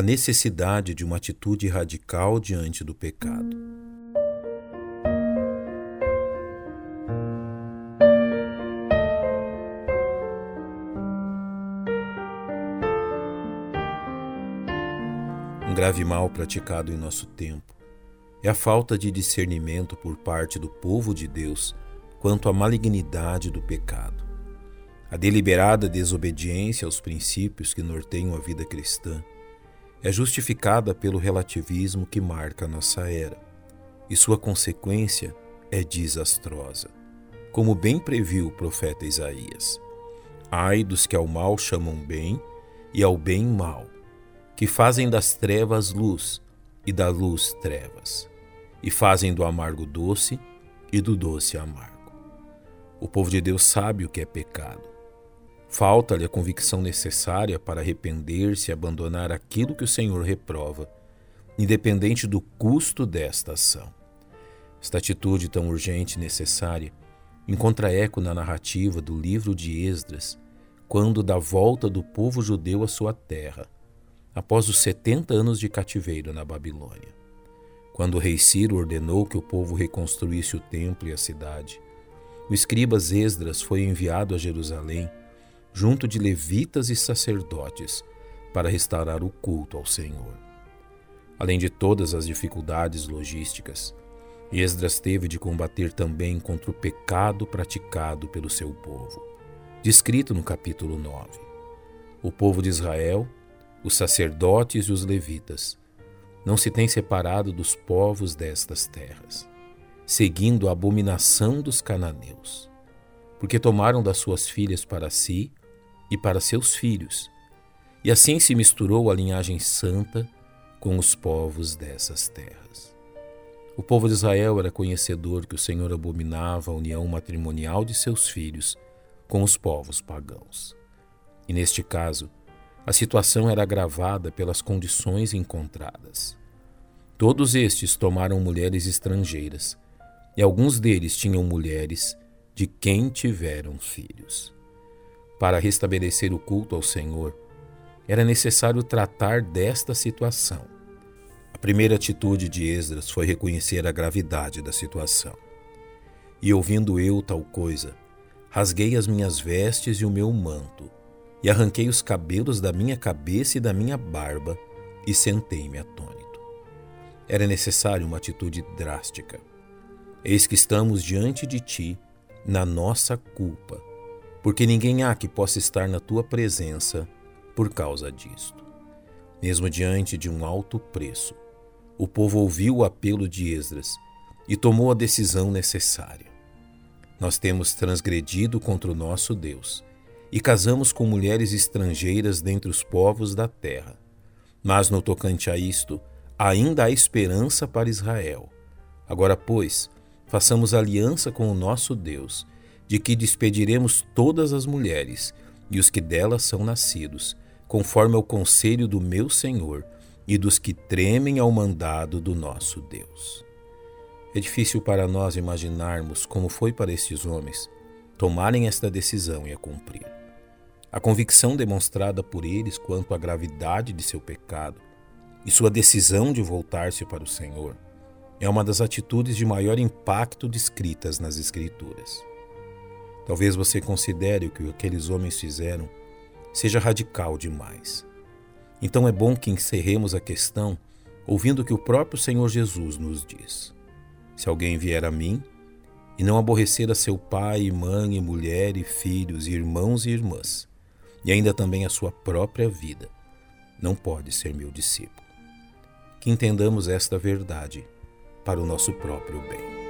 a necessidade de uma atitude radical diante do pecado. Um grave mal praticado em nosso tempo é a falta de discernimento por parte do povo de Deus quanto à malignidade do pecado. A deliberada desobediência aos princípios que norteiam a vida cristã é justificada pelo relativismo que marca nossa era, e sua consequência é desastrosa, como bem previu o profeta Isaías. Ai dos que ao mal chamam bem e ao bem mal, que fazem das trevas luz e da luz trevas, e fazem do amargo doce e do doce amargo. O povo de Deus sabe o que é pecado. Falta-lhe a convicção necessária para arrepender-se e abandonar aquilo que o Senhor reprova, independente do custo desta ação. Esta atitude tão urgente e necessária encontra eco na narrativa do livro de Esdras, quando da volta do povo judeu à sua terra após os 70 anos de cativeiro na Babilônia. Quando o rei Ciro ordenou que o povo reconstruísse o templo e a cidade, o escriba Esdras foi enviado a Jerusalém junto de levitas e sacerdotes para restaurar o culto ao Senhor. Além de todas as dificuldades logísticas, Esdras teve de combater também contra o pecado praticado pelo seu povo, descrito no capítulo 9. O povo de Israel os sacerdotes e os levitas, não se têm separado dos povos destas terras, seguindo a abominação dos cananeus, porque tomaram das suas filhas para si e para seus filhos, e assim se misturou a linhagem santa com os povos dessas terras. O povo de Israel era conhecedor que o Senhor abominava a união matrimonial de seus filhos com os povos pagãos. E neste caso, a situação era agravada pelas condições encontradas. Todos estes tomaram mulheres estrangeiras, e alguns deles tinham mulheres de quem tiveram filhos. Para restabelecer o culto ao Senhor, era necessário tratar desta situação. A primeira atitude de Esdras foi reconhecer a gravidade da situação. E ouvindo eu tal coisa, rasguei as minhas vestes e o meu manto, e arranquei os cabelos da minha cabeça e da minha barba e sentei-me atônito. Era necessário uma atitude drástica. Eis que estamos diante de ti, na nossa culpa, porque ninguém há que possa estar na tua presença por causa disto. Mesmo diante de um alto preço, o povo ouviu o apelo de Esdras e tomou a decisão necessária. Nós temos transgredido contra o nosso Deus e casamos com mulheres estrangeiras dentre os povos da terra. Mas no tocante a isto, ainda há esperança para Israel. Agora, pois, façamos aliança com o nosso Deus, de que despediremos todas as mulheres e os que delas são nascidos, conforme ao conselho do meu Senhor e dos que tremem ao mandado do nosso Deus. É difícil para nós imaginarmos como foi para estes homens tomarem esta decisão e a cumprir. A convicção demonstrada por eles quanto à gravidade de seu pecado e sua decisão de voltar-se para o Senhor é uma das atitudes de maior impacto descritas nas Escrituras. Talvez você considere o que aqueles homens fizeram seja radical demais. Então é bom que encerremos a questão ouvindo o que o próprio Senhor Jesus nos diz. Se alguém vier a mim e não aborrecer a seu pai, mãe, e mulher, e filhos, e irmãos e irmãs, e ainda também a sua própria vida, não pode ser meu discípulo. Que entendamos esta verdade para o nosso próprio bem.